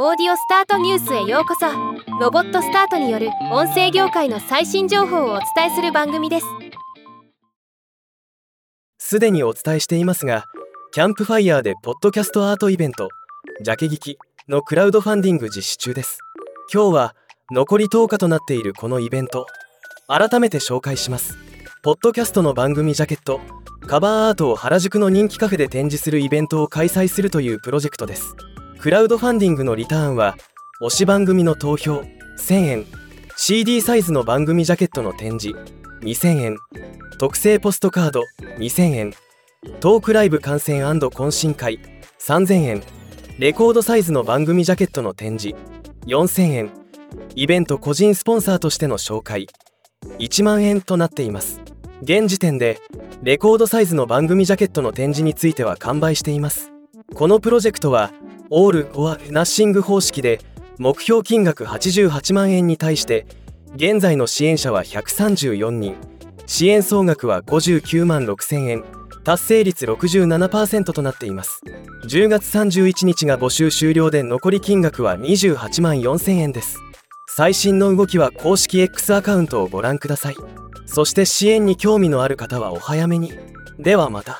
オーディオスタートニュースへようこそ。ロボットスタートによる音声業界の最新情報をお伝えする番組です。すでにお伝えしていますがキャンプファイヤーでポッドキャストアートイベントジャケ聞きのクラウドファンディング実施中です。今日は残り10日となっているこのイベント改めて紹介します。ポッドキャストの番組ジャケットカバーアートを原宿の人気カフェで展示するイベントを開催するというプロジェクトです。クラウドファンディングのリターンは推し番組の投票1000円 CD サイズの番組ジャケットの展示2000円特製ポストカード2000円トークライブ観戦懇親会3000円レコードサイズの番組ジャケットの展示4000円イベント個人スポンサーとしての紹介1万円となっています。現時点でレコードサイズの番組ジャケットの展示については完売しています。このプロジェクトはオール・オア・ナッシング方式で目標金額88万円に対して現在の支援者は134人。支援総額は59万6000円。達成率67%となっています。10月31日が募集終了で残り金額は28万4000円です。最新の動きは公式 X アカウントをご覧ください。そして支援に興味のある方はお早めに。ではまた。